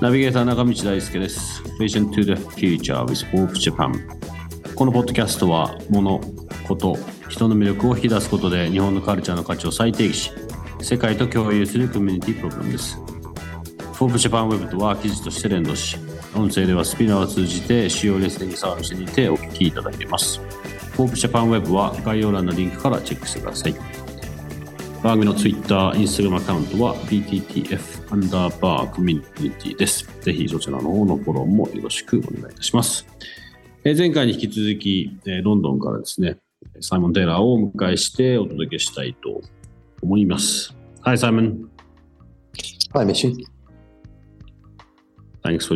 ナビゲーター中道大輔です。Vision to the Future with Wolf Japan このポッドキャストは物、こと、人の魅力を引き出すことで日本のカルチャーの価値を再定義し世界と共有するコミュニティプログラムです。フォーブジャパンウェブとは記事として連動し音声ではスピナーを通じて主要レスリングサービスにてお聞きいただいています。フォーブジャパンウェブは概要欄のリンクからチェックしてください。番組のツイッターインスタグラムアカウントは PTTF アンダーバーコミュティです。ぜひそちらの方のフォローもよろしくお願いいたします、え、前回に引き続き、え、ロンドンからですねサイモン・テラーをお迎えしてお届けしたいと思います。Hi Simon. Hi m i s s i Thanks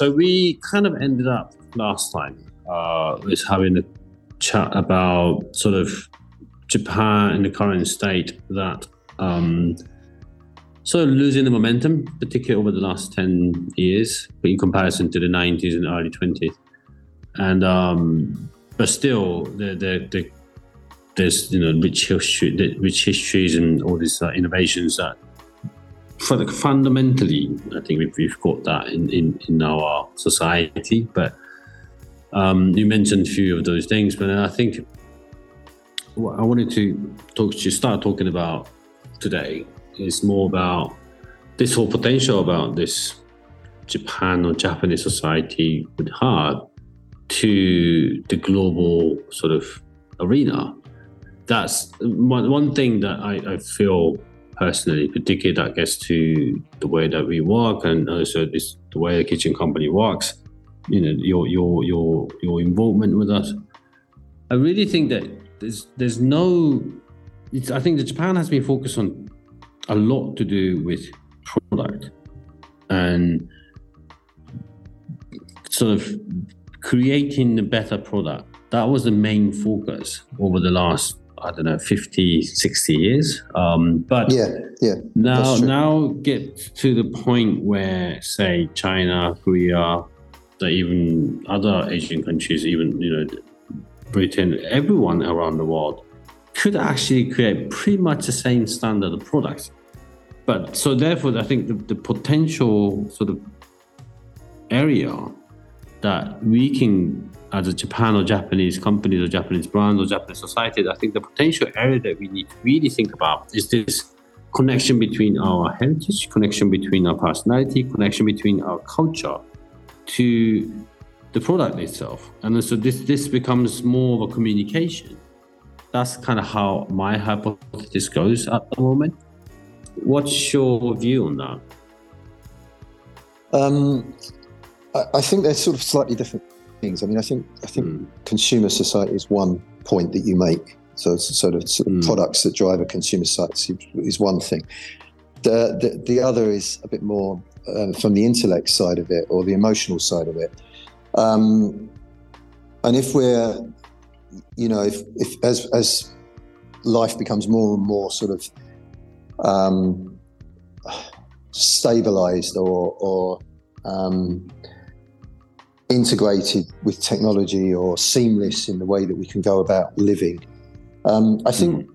so we kind of ended up last time uh, having a chat about sort of Japan in the current state that um, sort of losing the momentum, particularly over the last 10 years, but in comparison to the 90s and early 20s. And um, but still, the, the, the, there's you know rich history, rich histories and all these uh, innovations that fundamentally, I think we've, we've got that in, in, in our society. But um, you mentioned a few of those things, but I think what I wanted to talk to start talking about today is more about this whole potential about this Japan or Japanese society would have to the global sort of arena. That's one, one thing that I, I feel personally, particularly that gets to the way that we work and also this the way the kitchen company works. You know, your your your your involvement with us. I really think that there's there's no. I think that Japan has been focused on a lot to do with product and sort of creating the better product. That was the main focus over the last I don't know, 50, 60 years. Um, but yeah, yeah. Now, now get to the point where, say, China, Korea, even other Asian countries, even you know, Britain, everyone around the world could actually create pretty much the same standard of products. But so therefore, I think the, the potential sort of area that we can as a Japan or Japanese companies or Japanese brands or Japanese society, I think the potential area that we need to really think about is this connection between our heritage, connection between our personality, connection between our culture to the product itself. And so this this becomes more of a communication. That's kind of how my hypothesis goes at the moment. What's your view on that? Um, I, I think they're sort of slightly different things. I mean, I think I think mm. consumer society is one point that you make. So, sort of, sort of mm. products that drive a consumer society is one thing. The, the, the other is a bit more uh, from the intellect side of it or the emotional side of it. Um, and if we're, you know, if, if as as life becomes more and more sort of um, stabilized or or um, integrated with technology or seamless in the way that we can go about living. Um, I think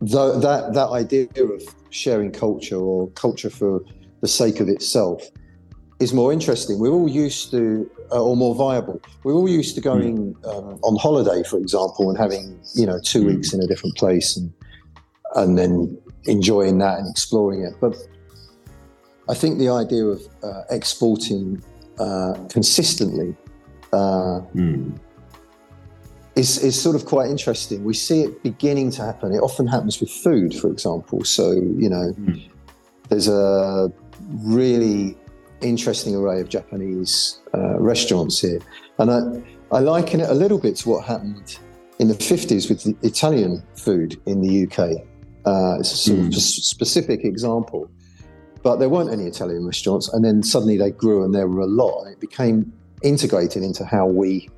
mm. that that idea of sharing culture or culture for the sake of itself is more interesting. We're all used to, uh, or more viable. We're all used to mm. going mm. um, on holiday, for example, and having you know two mm. weeks in a different place and and then enjoying that and exploring it. But I think the idea of uh, exporting uh, consistently uh, mm. is, is sort of quite interesting. We see it beginning to happen. It often happens with food, for example. So, you know, mm. there's a really interesting array of Japanese uh, restaurants here, and I, I liken it a little bit to what happened in the 50s with the Italian food in the UK. Uh, it's a sort mm. of hmm. specific example, but there weren't any Italian restaurants, and then suddenly they grew, and there were a lot, and it became integrated into how we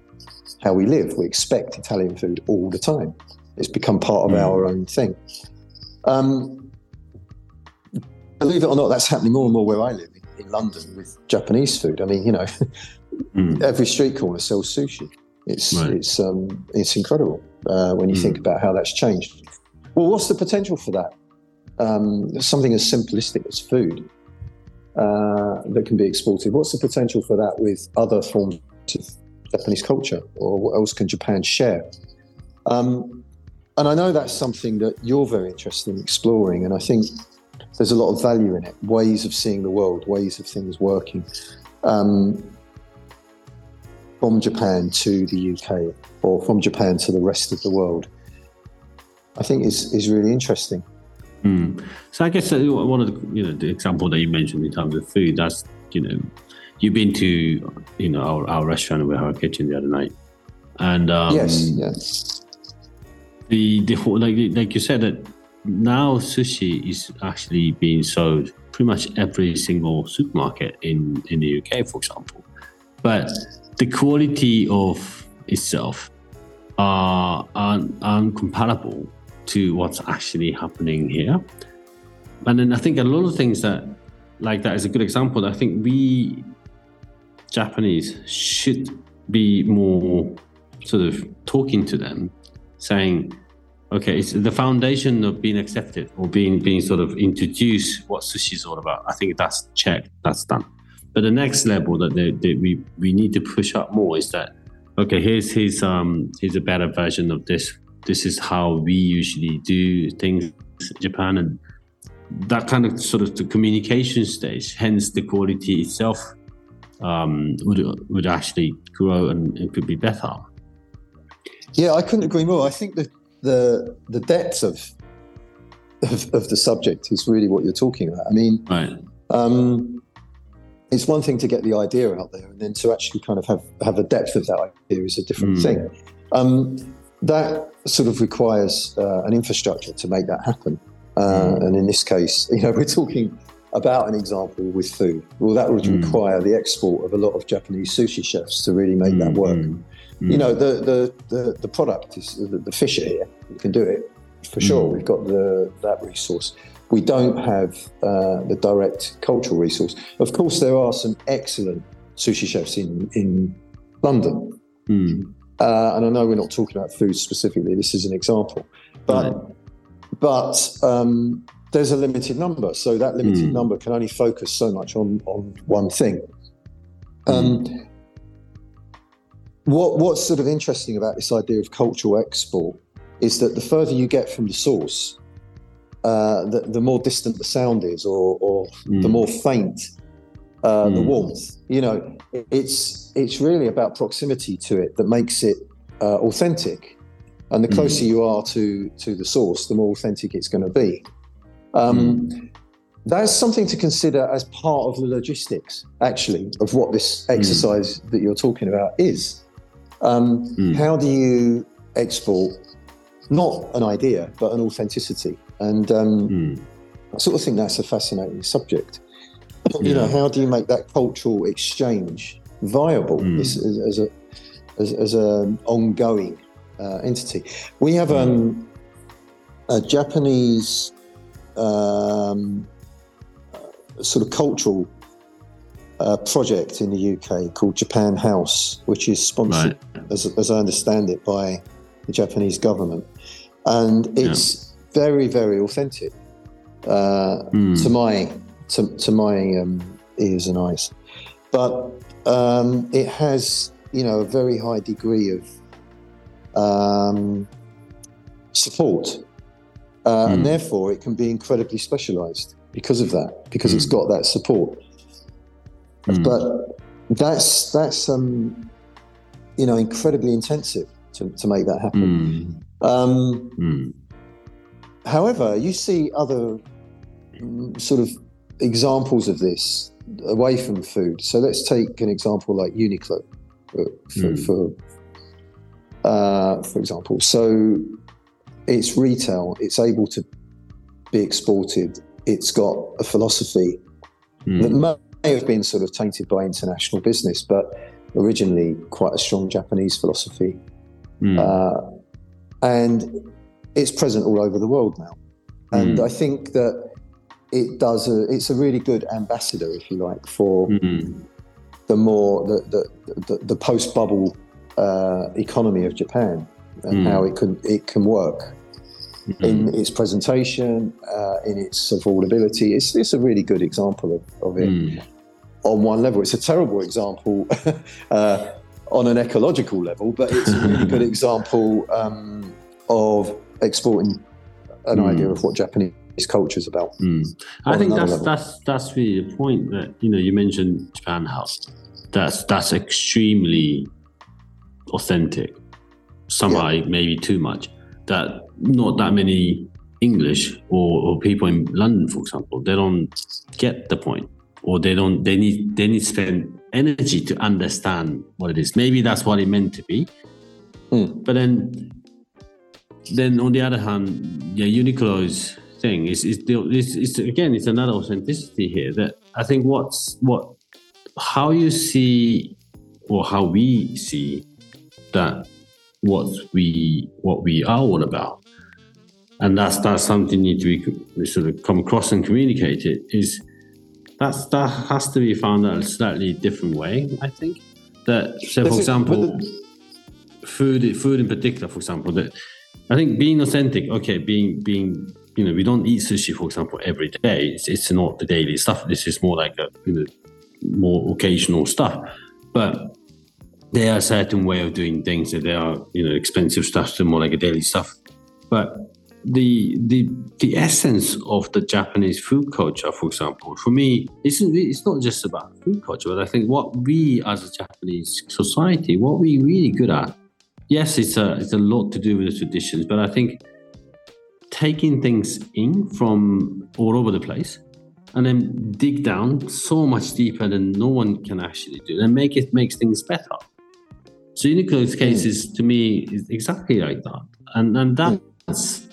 how we live. We expect Italian food all the time. It's become part of mm. our own thing. Um, believe it or not, that's happening more and more where I live in, in London with Japanese food. I mean, you know, mm. every street corner sells sushi. It's right. it's um, it's incredible uh, when you mm. think about how that's changed. Well, what's the potential for that? Um, something as simplistic as food uh, that can be exported. What's the potential for that with other forms of Japanese culture, or what else can Japan share? Um, and I know that's something that you're very interested in exploring, and I think there's a lot of value in it. Ways of seeing the world, ways of things working. Um, from Japan to the UK or from Japan to the rest of the world, I think is is really interesting. Mm. So I guess uh, one of the you know the example that you mentioned in terms of food, that's you know you've been to you know our, our restaurant with our kitchen the other night, and um, yes, yes. The the whole like like you said that now sushi is actually being sold pretty much every single supermarket in in the UK, for example, but the quality of itself are, are uncomparable to what's actually happening here. And then I think a lot of things that like that is a good example. I think we Japanese should be more sort of talking to them, saying, okay, it's the foundation of being accepted or being being sort of introduced what sushi is all about. I think that's checked, that's done. But the next level that they, we we need to push up more is that okay, here's here's um here's a better version of this. This is how we usually do things in Japan and that kind of sort of the communication stage, hence the quality itself um, would would actually grow and it could be better. Yeah, I couldn't agree more. I think that the the depth of, of, of the subject is really what you're talking about. I mean, right. Um, it's one thing to get the idea out there, and then to actually kind of have have a depth of that idea is a different mm. thing. Um, that sort of requires uh, an infrastructure to make that happen. Uh, mm. And in this case, you know, we're talking about an example with food. Well, that would mm. require the export of a lot of Japanese sushi chefs to really make that work. Mm. You know, the, the, the, the product is the, the fish here. You can do it for sure. We've got the that resource we don't have uh, the direct cultural resource. Of course, there are some excellent sushi chefs in, in London. Uh, and I know we're not talking about food specifically, this is an example. But, right. but um, there's a limited number. So that limited mm. number can only focus so much on, on one thing. Um, mm. what, what's sort of interesting about this idea of cultural export is that the further you get from the source, uh, the, the, more distant the sound is, or, or mm. the more faint uh, the warmth. You know, it's it's really about proximity to it that makes it uh, authentic. And the hmm. closer mm. you are to to the source, the more authentic it's going to be. Um, hmm. that's something to consider as part of the logistics, actually, of what this hmm. exercise that you're talking about is. Um, how do you export not an idea, but an authenticity? And um, mm. I sort of think that's a fascinating subject. Yeah. You know, how do you make that cultural exchange viable mm. as, as, a as, as an ongoing uh, entity? We have um, a Japanese um, sort of cultural uh, project in the UK called Japan House, which is sponsored, right. as, as I understand it, by the Japanese government, and it's very, very authentic uh, mm. to my to, to my um, ears and eyes. But um, it has, you know, a very high degree of um, support, uh, mm. and hmm. therefore it can be incredibly specialised because of that, because mm. it's hmm. got that support. Hmm. But that's that's um, you know incredibly intensive to, to make that happen. Um, However, you see other mm, sort of examples of this away from food. So let's take an example like Uniqlo, for for, Mm. for, uh, for example. So it's retail. It's able to be exported. It's got a philosophy that Mm. may have been sort of tainted by international business, but originally quite a strong Japanese philosophy. Mm. Uh, and it's present all over the world now. And Mm. I think that it does a, it's a really good ambassador, if you like, for Mm. the more the the, the, the post bubble uh, economy of Japan and Mm. how it can it can work Mm. in its presentation, uh, in its affordability. It's, it's a really good example of, of it Mm. on one level. It's a terrible example uh, on an ecological level, but it's a really good example um, of exporting an Mm. idea of what Japanese culture is about. Mm. I think that's level. that's that's really the point that you know you mentioned Japan House. That's that's extremely authentic. Somehow maybe too much. That not that many English or, or people in London, for example, they don't get the point, or they don't. They need they need to spend energy to understand what it is. Maybe that's what it meant to be, Mm. but then then on the other hand, yeah, Uniqlo's thing is is, the, is, is again it's another authenticity here that I think what's what how you see or how we see that what we what we are all about, and that's that's something need to be we sort of come across and communicate it is that's that has to be found out a slightly different way. I think that so for example food food in particular for example that i think being authentic okay being being you know we don't eat sushi for example every day. It's, it's not the daily stuff. This is more like a you know more occasional stuff. But there are certain way of doing things that they are you know expensive stuff to more like a daily stuff. But the the the essence of the Japanese food culture, for example, for me, isn't it's not just about food culture, but I think what we as a Japanese society, what we really good at, yes, it's a it's a lot to do with the traditions, but I think taking things in from all over the place and then dig down so much deeper than no one can actually do and make it makes things better. So Uniqlo's mm. case is to me is exactly like that. And and that's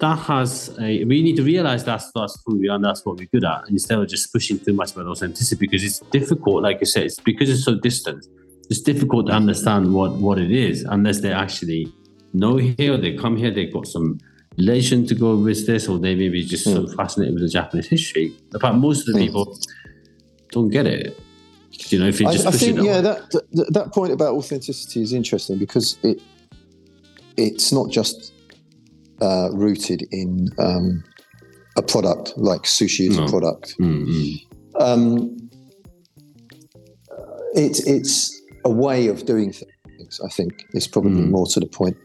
that has a we need to realize that's that's who we are and that's what we're good at instead of just pushing too much about authenticity because it's difficult, like you said, it's because it's so distant. It's difficult to understand what what it is unless they actually know here, they come here, they've got some relation to go with this, or they may be just so fascinated with the Japanese history. But most of the Mm. people don't get it. You know, if you just I push think yeah, that, that that point about authenticity is interesting because it it's not just uh, rooted in um, a product like sushi is No. a product. Mm, mm, Um, it's it's a way of doing things. I think is probably Mm. more to the point.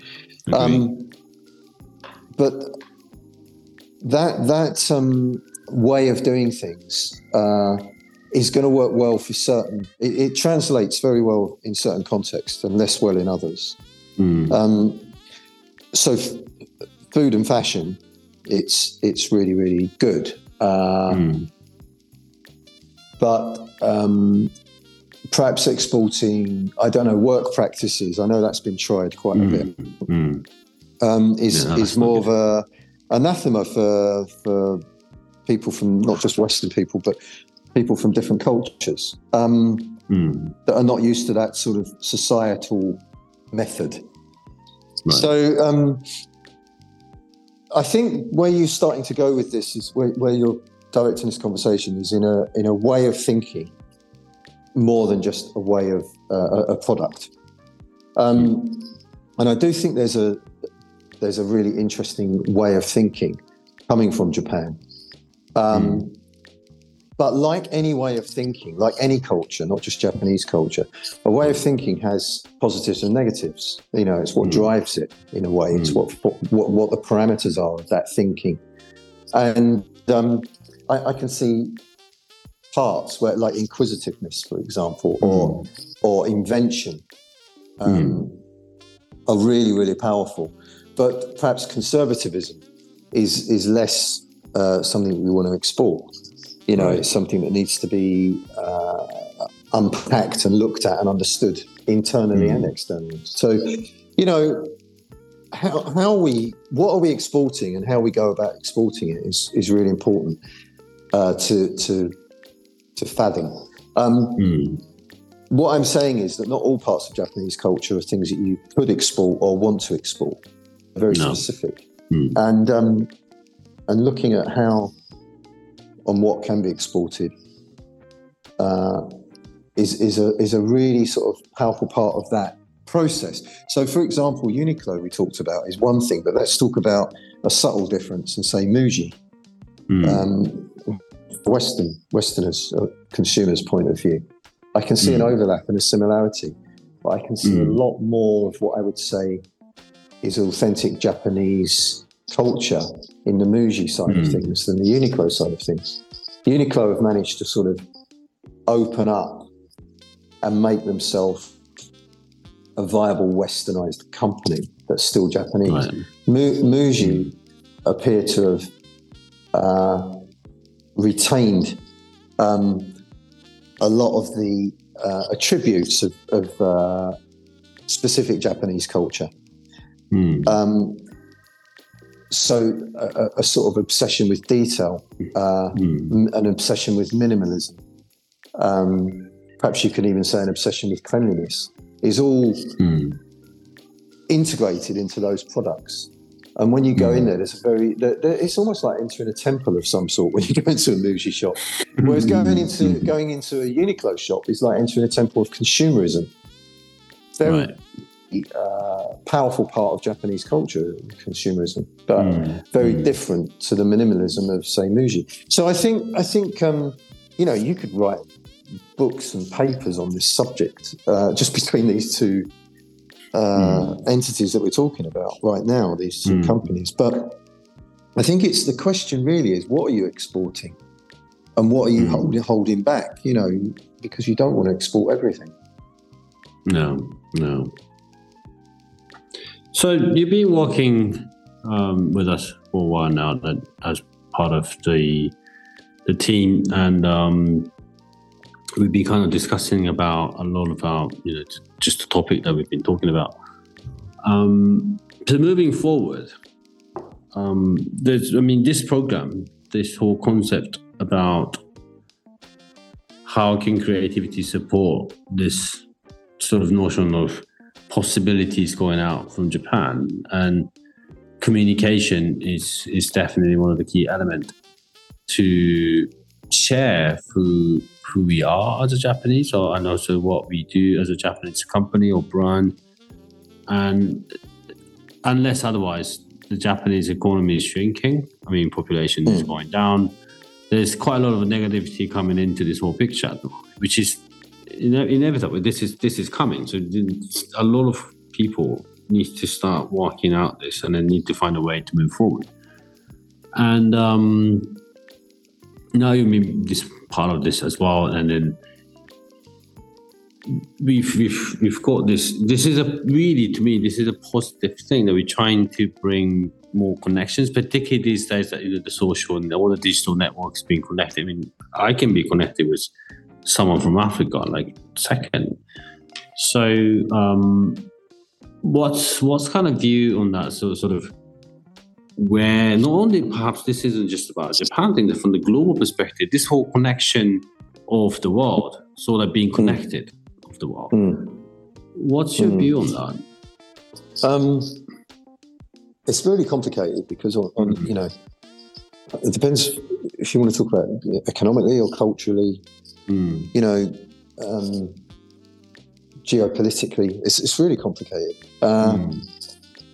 agree. Um, but that that um, way of doing things uh, is going to work well for certain. It, it translates very well in certain contexts and less well in others. Mm, Um, so, f- food and fashion, it's it's really really good. Uh, mm, But um, perhaps exporting, I don't know, work practices. I know that's been tried quite a bit. Um, is Yeah, is more of a anathema for for people from not just Western people, but people from different cultures um, Mm, that are not used to that sort of societal method. right. So um, I think where you're starting to go with this is where, where you're directing this conversation is in a in a way of thinking more than just a way of uh, a, a product. Um, and I do think there's a there's a really interesting way of thinking coming from Japan. Um, But like any way of thinking, like any culture, not just Japanese culture, a way of thinking has positives and negatives. You know, it's what Mm. drives it in a way. It's Mm. what, what what the parameters are of that thinking. And um, I, I can see parts where, like inquisitiveness, for example, or or invention, um, are really really powerful. But perhaps conservatism is is less uh, something we want to explore. You know, right. it's something that needs to be uh, unpacked and looked at and understood internally mm. and externally. So, you know, how, how we what are we exporting and how we go about exporting it is is really important uh, to to to fathom. Um, mm. What I'm saying is that not all parts of Japanese culture are things that you could export or want to export. Very no. specific, mm. and um, and looking at how and what can be exported uh, is is a is a really sort of powerful part of that process. So, for example, Uniqlo we talked about is one thing, but let's talk about a subtle difference and say Muji. Mm. Um, Western Westerners, uh, consumers' point of view, I can see mm. an hmm. overlap and a similarity, but I can see mm. a hmm. lot more of what I would say is authentic Japanese culture in the Muji side of hmm. things than the Uniqlo side of things. Uniqlo have managed to sort of open up and make themselves a viable westernized company that's still Japanese. Right. Muji appear to have uh, retained um, a lot of the uh, attributes of, of uh, specific Japanese culture. Mm. Um, so, a, a, sort of obsession with detail, mm. an obsession with minimalism. Um, perhaps you can even say an obsession with cleanliness is all mm. integrated into those products. And when you go mm. in there, there's a very, there, there, it's almost like entering a temple of some sort when you go into a Muji shop. Whereas going into hmm. going into a Uniqlo shop is like entering a temple of consumerism. Right. Uh, powerful part of Japanese culture, consumerism, but mm. very mm. different to the minimalism of say Muji. So I think I think um, you know you could write books and papers on this subject uh, just between these two uh, mm. entities that we're talking about right now, these two mm. companies. But I think it's the question really is what are you exporting and what are you mm. hold, holding back, you know, because you don't want to export everything. No, no. So you've been working um, with us for a while now that as part of the the team and um, we've been kind of discussing about a lot about you know just the topic that we've been talking about. Um, so moving forward, um, there's I mean this program, this whole concept about how can creativity support this sort of notion of possibilities going out from Japan and communication is is definitely one of the key elements to share who who we are as a Japanese, or and also what we do as a Japanese company or brand. And unless otherwise, the Japanese economy is shrinking. I mean, population is hmm. going down. There's quite a lot of negativity coming into this whole picture, which is inevitable. This is this is coming. So a lot of people need to start working out this, and then need to find a way to move forward. And um, now you mean this part of this as well, and then we've we've we've got this. This is a really to me this is a positive thing that we're trying to bring more connections, particularly these days that you know the social and all the digital networks being connected. I mean, I can be connected with someone from Africa like second. So, um, what's what's kind of view on that? So, sort of where not only perhaps this isn't just about Japan thing, from the global perspective, this whole connection of the world, sort of being connected mm. of the world. Mm. What's your mm. view on that? Um, it's really complicated because on, on mm. you know it depends if you want to talk about economically or culturally. Mm. You know, um, geopolitically, it's, it's really complicated. Um,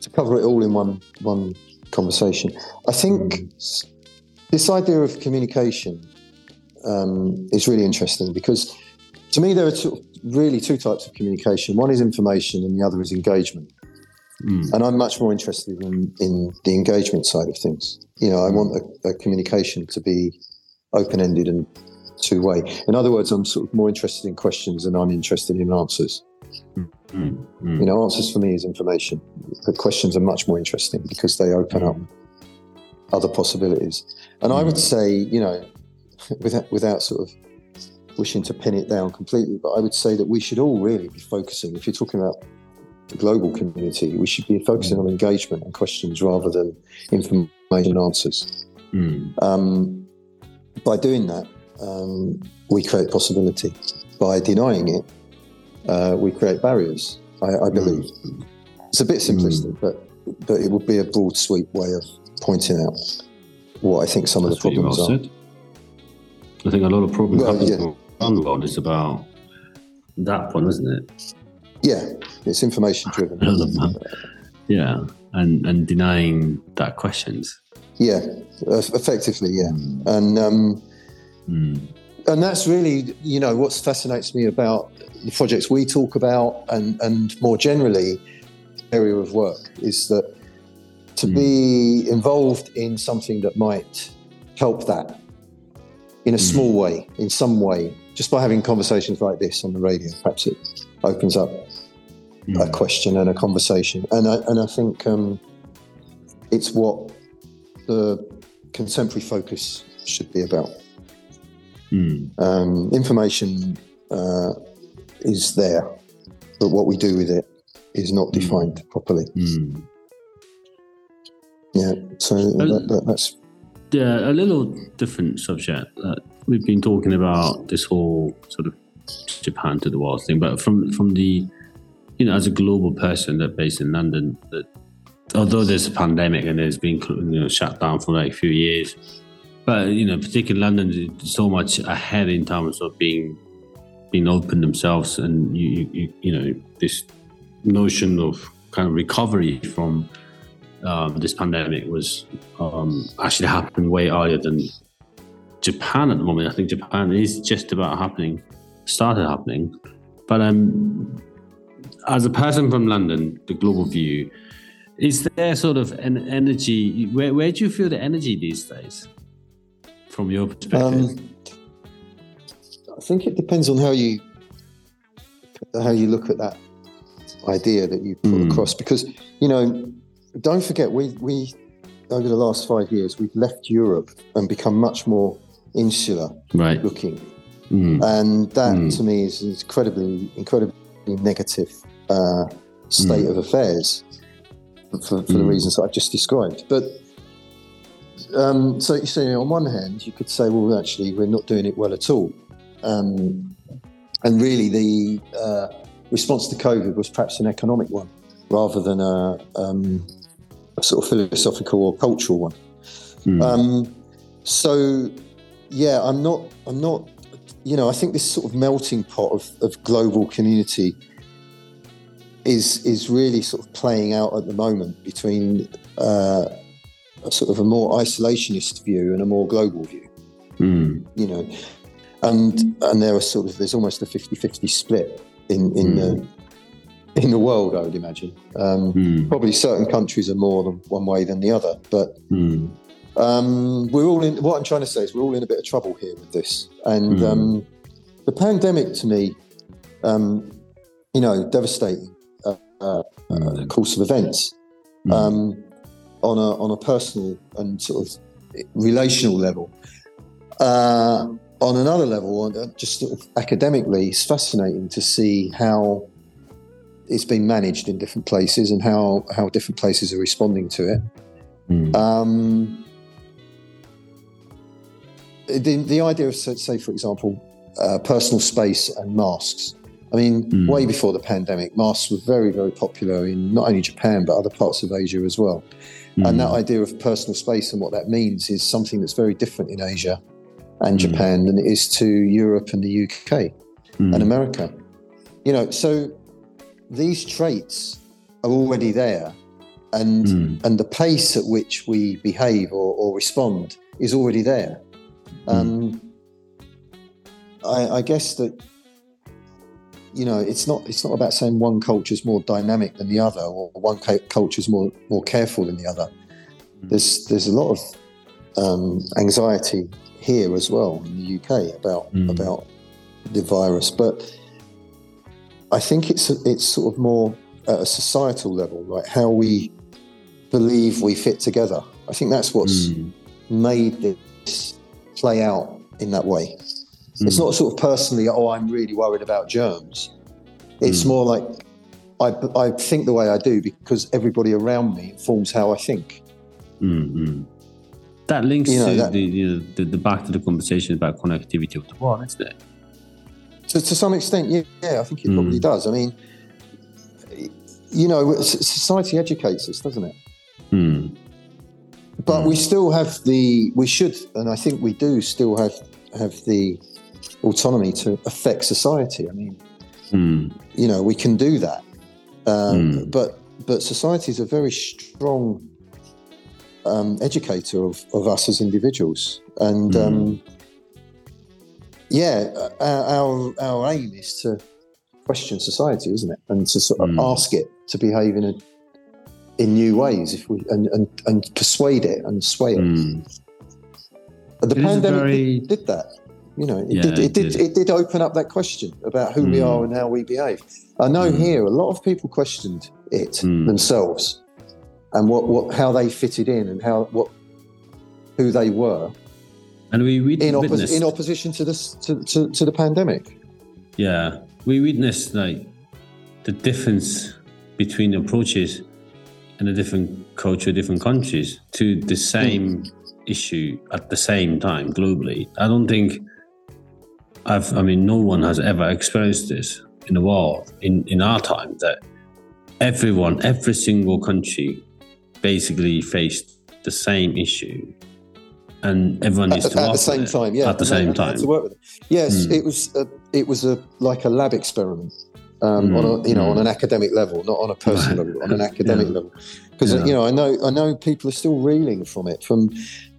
to cover it all in one one conversation. I think mm. this idea of communication um, is really interesting because to me there are two, really two types of communication. One is information, and the other is engagement. Mm. And I'm much more interested in, in the engagement side of things. You know, I want a, a communication to be open ended and two way. In other words, I'm sort of more interested in questions than I'm interested in answers. Mm, mm. You know, answers for me is information. The questions are much more interesting because they open up other possibilities. And I would mm. say, you know, without without sort of wishing to pin it down completely, but I would say that we should all really be focusing. If you're talking about the global community, we should be focusing on engagement and questions rather than information and answers. Mm. Um, by doing that, um, we create possibility. By denying it, uh, we create barriers. I, I believe it's a bit simplistic, but but it would be a broad sweep way of pointing out what I think some of the pretty well problems are. said. I think a lot of problems Well, come yeah. from Unload is about that one, isn't it? Yeah, it's information driven. yeah, and and denying that questions. Yeah, effectively, yeah, and um, Mm. and that's really you know what fascinates me about the projects we talk about and and more generally area of work is that to Mm. be involved in something that might help that in a Mm. small way in some way just by having conversations like this on the radio perhaps it opens up a Mm. question and a conversation and I, and I think um, it's what the contemporary focus should be about Mm. um, information uh, is there, but what we do with it is not defined properly. Mm. Yeah, so that, that, that's Yeah, a little different subject. Uh, we've been talking about this whole sort of Japan to the world thing, but from from the you know as a global person that based in London, that although there's a pandemic and there's been you know shut down for like a few years, but you know particularly London is so much ahead in terms of being being open themselves, and you you, you, know this notion of kind of recovery from um, this pandemic was um, actually happening way earlier than Japan at the moment. I think Japan is just about happening, started happening. But um, as a person from London, the global view, is there sort of an energy? Where, where do you feel the energy these days, from your perspective? um, I think it depends on how you how you look at that idea that you put Mm. across, because you know, don't forget we we over the last five years we've left Europe and become much more insular right. looking. Mm. and that Mm. to me is incredibly incredibly negative uh, state Mm. of affairs for, for the Mm. reasons that I've just described. But um, so you see, on one hand, you could say, well, actually, we're not doing it well at all, um, and really, the uh, response to COVID was perhaps an economic one rather than a, um, a sort of philosophical or cultural one. Mm. Um, so, yeah, I'm not. I'm not. You know, I think this sort of melting pot of, of global community is is really sort of playing out at the moment between uh, a sort of a more isolationist view and a more global view. Mm. You know, and and there are sort of there's almost a 50-50 split in in the in the world. I would imagine. Um, Mm. Probably certain countries are more than one way than the other, but Mm. um, we're all in. What I'm trying to say is we're all in a bit of trouble here with this, and Mm. um, the pandemic to me, um, you know, devastating uh, uh, Mm. course of events Mm. um, on a on a personal and sort of relational level. Uh, on another level, uh, just sort of academically, it's fascinating to see how it's been managed in different places and how how different places are responding to it. Mm. Um, the, the idea of, say, say, for example, uh, personal space and masks. I mean, Mm. way before the pandemic, masks were very, very popular in not only Japan, but other parts of Asia as well. Mm. And that idea of personal space and what that means is something that's very different in Asia and Mm. Japan than it is to Europe and the UK Mm. and America. You know, so these traits are already there. And Mm. and the pace at which we behave or, or respond is already there. Um, I, I guess that you know it's not it's not about saying one culture is more dynamic than the other or one culture is more more careful than the other. There's there's a lot of um, anxiety here as well in the UK about Mm. about the virus, but I think it's it's sort of more at a societal level, like how we believe we fit together. I think that's what's Mm. made this play out in that way. It's Mm. not sort of personally, oh, I'm really worried about germs. It's Mm. more like I, I think the way I do because everybody around me informs how I think. Mm, mm. That links You know, to that- the, you know, the the back to the conversation about connectivity of the world, isn't it? To, to some extent, yeah, yeah I think it Mm. probably does. I mean, you know, society educates us, doesn't it? Mm. But Mm. we still have the, we should, and I think we do still have have the autonomy to affect society. I mean, Mm. you know, we can do that. Um, Mm. But but society is a very strong um, educator of, of us as individuals, and Mm. um, yeah, our, our our aim is to question society, isn't it, and to sort of Mm. ask it to behave in a in new ways, if we and and, and persuade it and sway it. Mm. The It is a pandemic very- did, did that. You know, it Yeah, did. It, it did, did. It did open up that question about who we Mm. are and how we behave. I know Mm. here a lot of people questioned it Mm. themselves and what, what how they fitted in and how what who they were And we, we in, oppo- in opposition to this to, to, to the pandemic. yeah, we witnessed like the difference between approaches in a different culture, different countries to the same issue at the same time globally. I don't think I've, I mean, no one has ever experienced this in the world in, in our time that everyone, every single country basically faced the same issue and everyone needs At, to at the same it time, yeah. at the and same they time. to work with it. Yes, Mm. it was. A, it was a like a lab experiment um, on a you know Mm, on an academic level, not on a personal level, on an academic Yeah. level. Because Yeah. you know, I know I know people are still reeling from it, from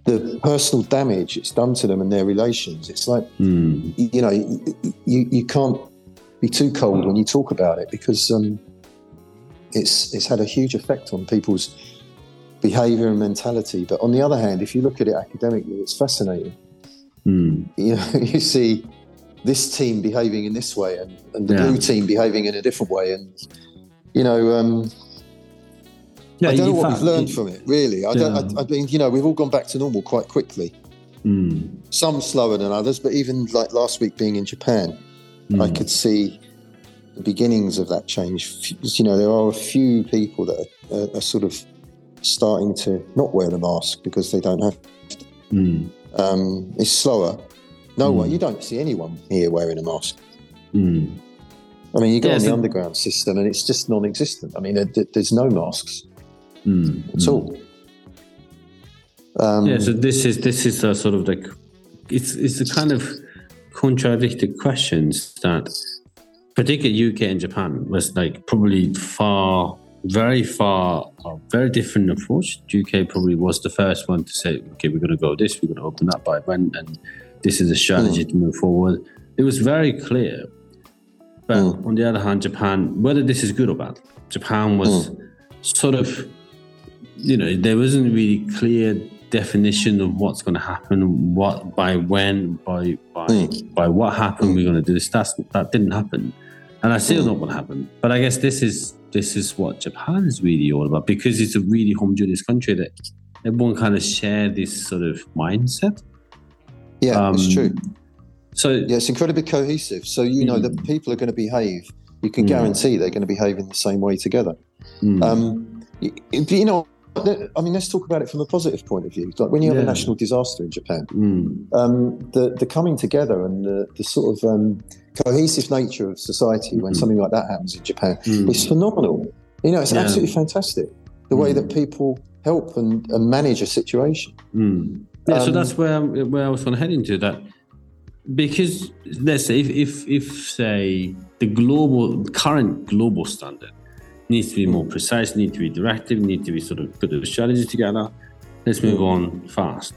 the personal damage it's done to them and their relations. It's like Mm, y- you know, you, you, you can't be too cold when you talk about it because um, it's it's had a huge effect on people's behaviour and mentality. But on the other hand, if you look at it academically, it's fascinating. mm, You know, you see this team behaving in this way and, and the Yeah. blue team behaving in a different way, and you know. Um, I don't know what fact, we've learned it- from it, really. I don't. Yeah. I, I mean, you know, we've all gone back to normal quite quickly. Mm, Some slower than others, but even like last week being in Japan, I mm, could see the beginnings of that change. You know, there are a few people that are, are, are sort of starting to not wear the mask because they don't have. mm, Um, it's slower. No Mm. one. You don't see anyone here wearing a mask. mm. I mean, you go Yeah, on the so- underground system and it's just non-existent. I mean, there, there's no masks Mm, at mm. all. Um, Yeah, so this is this is a sort of like it's it's a kind of contradicted questions that particularly UK and Japan was like probably far very far a very different approach. UK probably was the first one to say, okay, we're gonna go this, we're gonna open up by when and this is a strategy to move forward. It was very clear. But Mm. on the other hand, Japan, whether this is good or bad, Japan was sort of you know, there wasn't really clear definition of what's going to happen, what by when, by by Mm. by what happened. We're going to do this. That's that didn't happen, and I still Mm. know what happened. But I guess this is this is what Japan is really all about because it's a really homogeneous country that everyone kind of share this sort of mindset. yeah, it's Um, true. So Yeah, it's incredibly cohesive. So you know Mm. that people are going to behave. You can Mm. guarantee they're going to behave in the same way together. mm, Um, you, you know, I mean, let's talk about it from a positive point of view. Like when you have Yeah. a national disaster in Japan, mm, um, the the coming together and the, the sort of um, cohesive nature of society when Mhm. something like that happens in Japan mm, is phenomenal. You know, it's Yeah. absolutely fantastic the way Mm. that people help and, and manage a situation. Mm. Yeah, so Um, that's where where I was going to head into that because let's say if, if if say the global current global standard needs to be more precise, need to be directive, need to be sort of put the strategy together. Let's move on fast.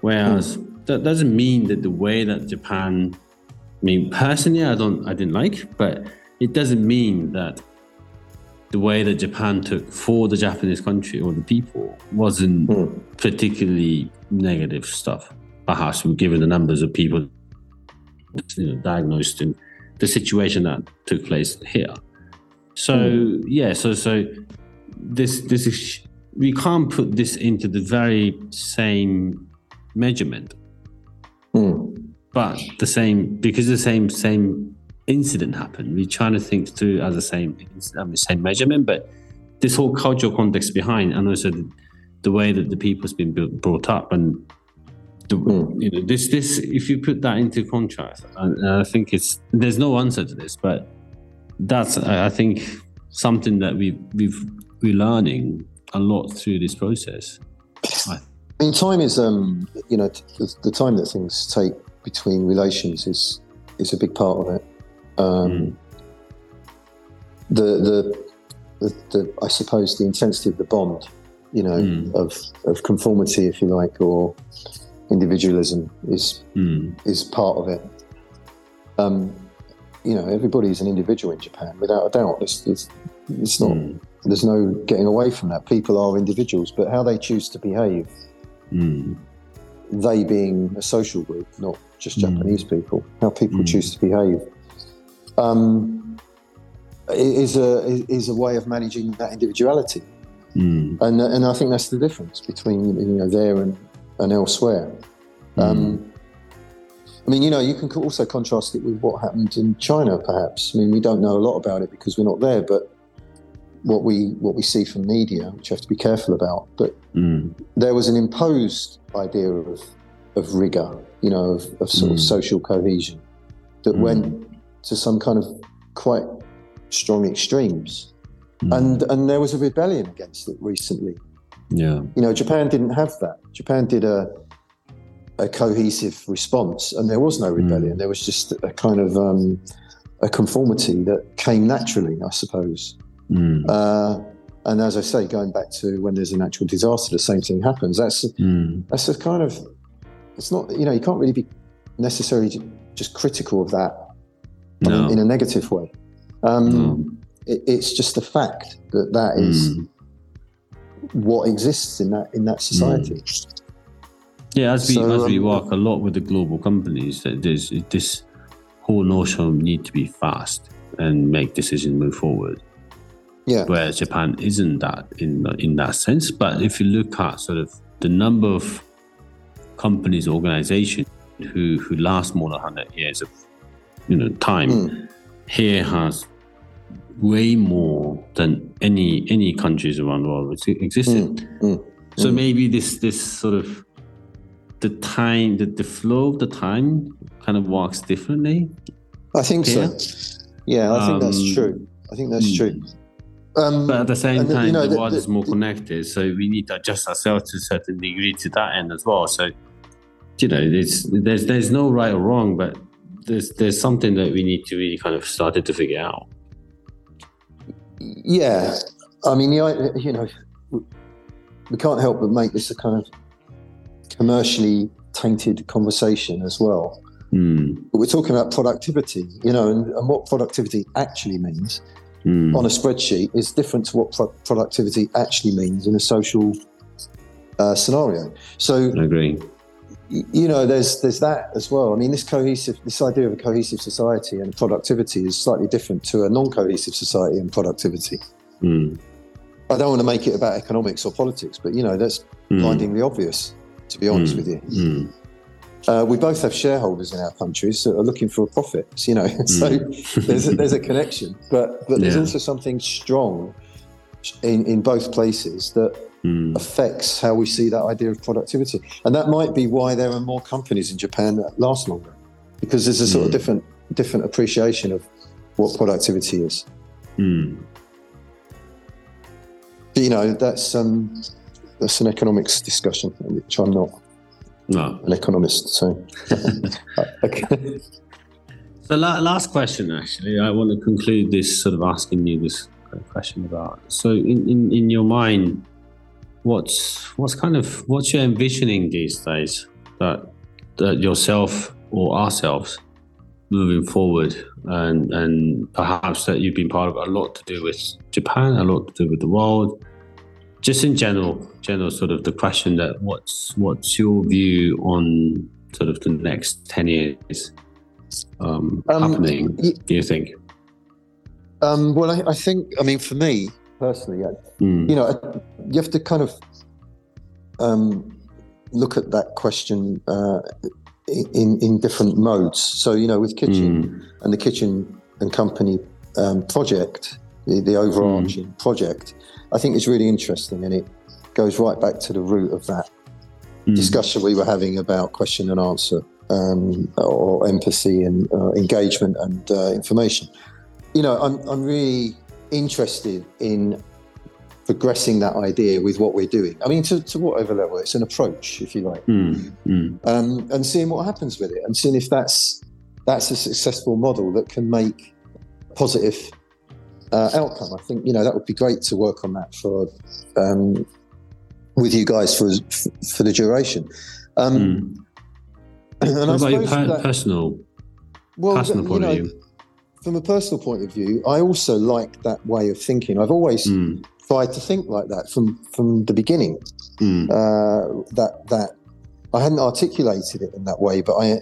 Whereas that doesn't mean that the way that Japan, I mean personally, I don't, I didn't like, but it doesn't mean that the way that Japan took for the Japanese country or the people wasn't Mm. particularly negative stuff. Perhaps given the numbers of people you know, diagnosed in the situation that took place here. So yeah, so so this this is we can't put this into the very same measurement. Mm. but the same because the same same incident happened. We're trying to think through as the same um, same measurement, but this whole cultural context behind, and also the, the way that the people's been built, brought up, and the, mm. you know this this if you put that into contrast, I, I think it's there's no answer to this, but that's I think something that we we've we're learning a lot through this process. I mean, time is um you know the, the time that things take between relations is is a big part of it. Um, mm. the, the, the the I suppose the intensity of the bond, you know, mm. of of conformity, if you like, or individualism is mm. is part of it. Um, you know, everybody's an individual in Japan, without a doubt. It's, it's, it's not. Mm. There's no getting away from that. People are individuals, but how they choose to behave, mm. they being a social group, not just mm. Japanese people, how people mm. choose to behave, um, is a is a way of managing that individuality. Mm. And and I think that's the difference between you know there and and elsewhere. Um, I mean, you know, you can also contrast it with what happened in China, perhaps. I mean, we don't know a lot about it because we're not there, but what we what we see from media, which you have to be careful about, but mm. there was an imposed idea of of rigor, you know, of, of sort mm. of social cohesion that mm. went to some kind of quite strong extremes, mm. and and there was a rebellion against it recently. Yeah, you know, Japan didn't have that. Japan did a a cohesive response, and there was no rebellion. Mm. There was just a kind of um, a conformity that came naturally, I suppose. Mm. Uh, and as I say, going back to when there's a natural disaster, the same thing happens. That's mm. that's a kind of it's not you know you can't really be necessarily just critical of that no. in, a negative way. Um, no. it, it's just a fact that that is hmm. what exists in that in that society. Hmm. Yeah, as we so, as we um, work a lot with the global companies, there's this whole notion need to be fast and make decisions move forward. Yeah. Whereas Japan isn't that in in that sense. But if you look at sort of the number of companies, organizations who who last more than hundred years of you know time, mm. here has way more than any any countries around the world which existed. Mm. Mm. So maybe this this sort of the time, the, the flow of the time kind of works differently? I think here. so. Yeah, I think that's um, true. I think that's true. Um, but at the same time, you know, the, the world the, is more connected, so we need to adjust ourselves to a certain degree to that end as well. So, you know, there's there's there's no right or wrong, but there's there's something that we need to really kind of started to figure out. Yeah, I mean, you know, we can't help but make this a kind of commercially tainted conversation as well. Mm. But we're talking about productivity, you know, and, and what productivity actually means mm. on a spreadsheet is different to what pro- productivity actually means in a social uh, scenario. So, I agree. You know, there's there's that as well. I mean, this cohesive, this idea of a cohesive society and productivity is slightly different to a non-cohesive society and productivity. Mm. I don't want to make it about economics or politics, but you know, that's mm. blindingly obvious to be honest mm. with you. Mm. Uh, we both have shareholders in our countries that are looking for a profit, you know. so mm. there's a, there's a connection, but but there's yeah. also something strong in in both places that mm. affects how we see that idea of productivity, and that might be why there are more companies in Japan that last longer, because there's a sort of mm. different different appreciation of what productivity is. Mm. But, you know, that's um, that's an economics discussion, which I'm not. No, an economist. So, uh, okay. So, la- last question. Actually, I want to conclude this sort of asking you this question about. So, in, in, in your mind, what's what's kind of what's your envisioning these days that that yourself or ourselves moving forward and and perhaps that you've been part of a lot to do with Japan, a lot to do with the world, just in general, general sort of the question that what's what's your view on sort of the next ten years um, um, happening? do you think? Um, well, I, I, think I mean for me personally, I, mm. you know, you have to kind of um, look at that question uh, in in different modes. So you know, with kitchen Mm. and the kitchen and company um, project, the, the overarching project, I think is really interesting, and it goes right back to the root of that Mm. discussion we were having about question and answer, um, or empathy and uh, engagement and uh, information. You know, I'm I'm really interested in progressing that idea with what we're doing. I mean, to, to whatever level, it's an approach, if you like Mm. Mm. um, and seeing what happens with it, and seeing if that's that's a successful model that can make positive uh, outcome. I think you know that would be great to work on that for um, with you guys for for the duration. Um, Mm. And I What about your per- that- personal well, personal you point know, of view? from a personal point of view, I also like that way of thinking. I've always Mm. tried to think like that from from the beginning. Mm. uh, that that I hadn't articulated it in that way, but I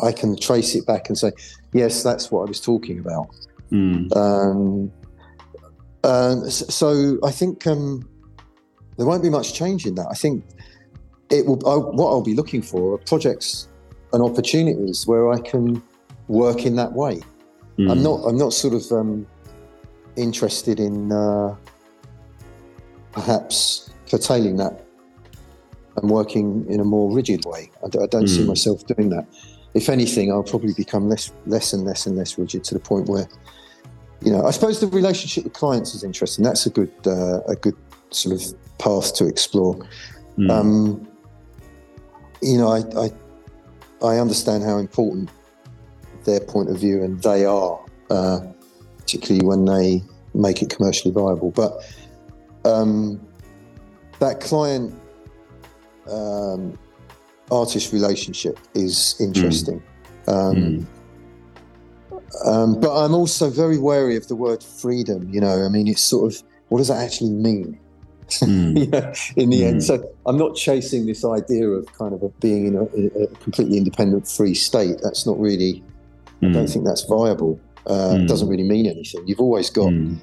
I can trace it back and say, yes, that's what I was talking about. Mm. Um, so I think um, there won't be much change in that. I think it will. I, what I'll be looking for are projects and opportunities where I can work in that way. Mm. I'm not. I'm not sort of um, interested in uh, perhaps curtailing that and working in a more rigid way. I, d- I don't see Mm. myself doing that. If anything, I'll probably become less, less and less and less rigid to the point where, you know, I suppose the relationship with clients is interesting. That's a good, uh, a good sort of path to explore. Mm. Um, you know, I, I I understand how important their point of view and they are, uh, particularly when they make it commercially viable. But um, that client um, artist relationship is interesting. Um, Mm. Um, but I'm also very wary of the word freedom. You know, I mean, it's sort of what does that actually mean? Mm. you know, in the end. Mm. So I'm not chasing this idea of kind of a being in a, a completely independent, free state. That's not really. I don't Mm. think that's viable. Uh, It Mm. doesn't really mean anything. You've always got Mm.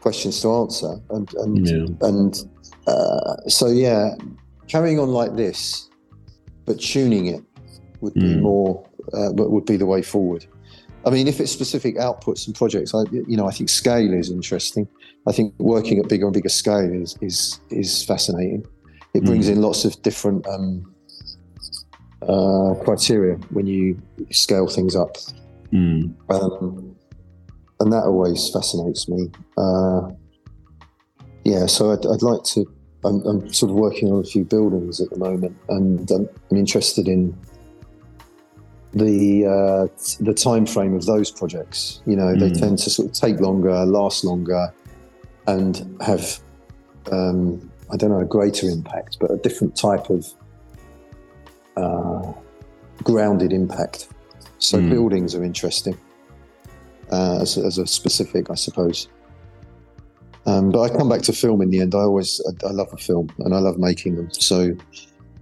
questions to answer, and and Yeah. and uh, so yeah, carrying on like this, but tuning it would be Mm. more uh, would be the way forward. I mean, if it's specific outputs and projects, I, you know, I think scale is interesting. I think working at bigger and bigger scale is is is fascinating. It brings Mm. in lots of different um, uh, criteria when you scale things up, Mm. um, and that always fascinates me. Uh, yeah, so I'd, I'd like to. I'm, I'm sort of working on a few buildings at the moment, and um, I'm interested in the uh, the time frame of those projects. You know, they Mm. tend to sort of take longer, last longer, and have um, I don't know a greater impact, but a different type of uh, grounded impact. So Mm. buildings are interesting uh, as, a- as a specific, I suppose. Um, but I come back to film in the end. I always I, I love a film and I love making them. So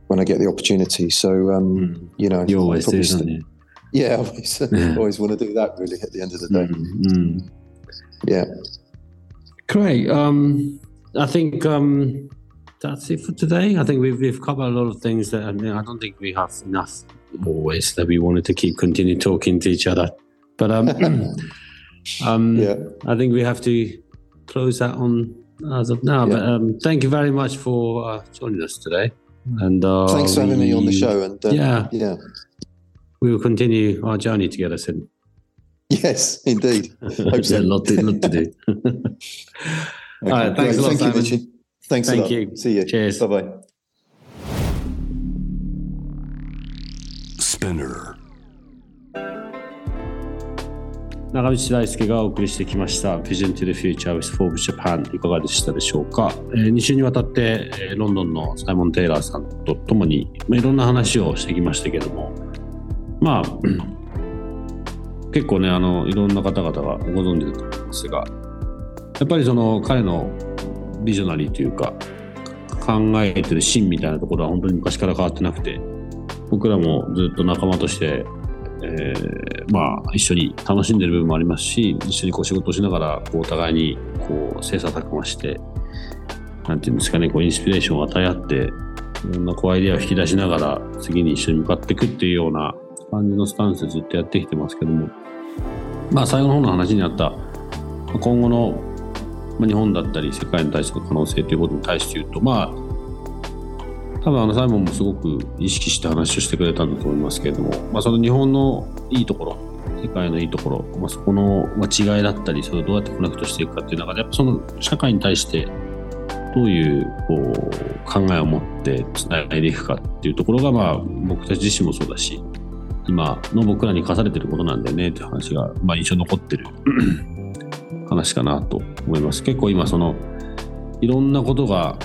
when I get the opportunity, so um, Mm. you know, You always do, probably don't st- you? yeah, I always, always want to do that. Really, at the end of the day, Mm. Mm. yeah. Great. Um, I think um, that's it for today. I think we've, we've covered a lot of things that I, mean, I don't think we have enough always that we wanted to keep continue talking to each other. But um, um, Yeah. I think we have to close that on as of now. But um, thank you very much for uh, joining us today. And uh, Thanks for having me on the show. And uh, Yeah, yeah, we will continue our journey together soon. yes, indeed. There's so. a lot to, lot to do. All right, thanks a lot, Thank you, Richie. Thanks Thank a lot. you. See you. Cheers. Bye bye. SPINEAR. 長渕大輔がお送りしてきました「Vision to the Future with Forbes Japan」いかがでしたでしょうか、え2週にわたって、えーロンドンのサイモン・テイラーさんとともに、まあ、いろんな話をしてきましたけどもまあ結構ねあのいろんな方々がご存知だと思いますがやっぱりその彼のビジョナリーというか考えてる芯みたいなところは本当に昔から変わってなくて僕らもずっと仲間としてえーまあ一緒に楽しんでる部分もありますし一緒にこう仕事をしながらこうお互いにこう切磋琢磨してなんていうんですかねこうインスピレーションを与え合っていろんなこうアイデアを引き出しながら次に一緒に向かっていくっていうような感じのスタンスでずっとやってきてますけどもまあ最後の方の話にあった今後の日本だったり世界に対しての可能性ということに対して言うとまあ多分あのサイモンもすごく意識して話をしてくれたんだと思いますけれども、まあ、その日本のいいところ世界のいいところ、まあ、そこの違いだったりそれをどうやってコネクトしていくかっていう中でやっぱその社会に対してどういうこう考えを持ってつないでいくかっていうところが、まあ、僕たち自身もそうだし今の僕らに課されてることなんだよねっていう話が、まあ、印象に残ってる 話かなと思います。結構今そのいろんなことが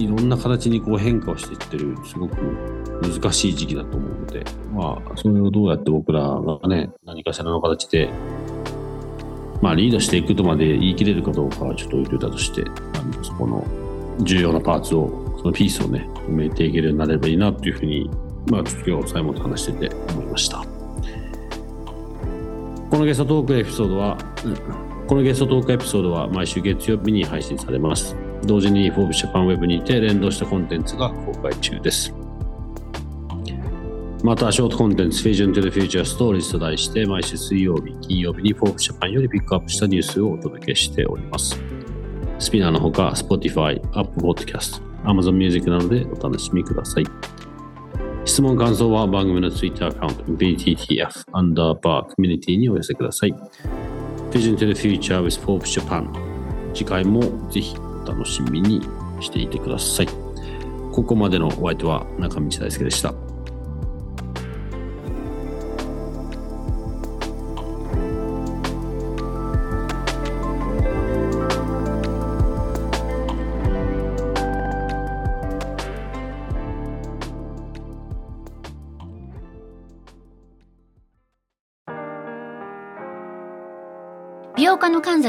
いろんな形にこう変化をしていってるすごく難しい時期だと思うので、まあ、それをどうやって僕らがね何かしらの形で、まあ、リードしていくとまで言い切れるかどうかはちょっと置いといたとしてあのそこの重要なパーツをそのピースをね埋めていけるようになればいいなというふうに、まあ、今日最後と話してて思いました。このゲストトークエピソードは、このゲストトークエピソードは毎週月曜日に配信されます。同時に Forbes Japan Web にて連動したコンテンツが公開中です。また、ショートコンテンツ Vision to the Future Stories と題して毎週水曜日、金曜日に Forbes Japan よりピックアップしたニュースをお届けしております。スピナーのほか Spotify、Apple Podcast、Amazon Music などでお楽しみください。質問感想は番組の Twitter アカウント BTTF アンダーバーコミュニティにお寄せください。Vision to the Future with Forbes Japan 次回もぜひ楽しみにしていてください。ここまでのお相手は中道大輔でした。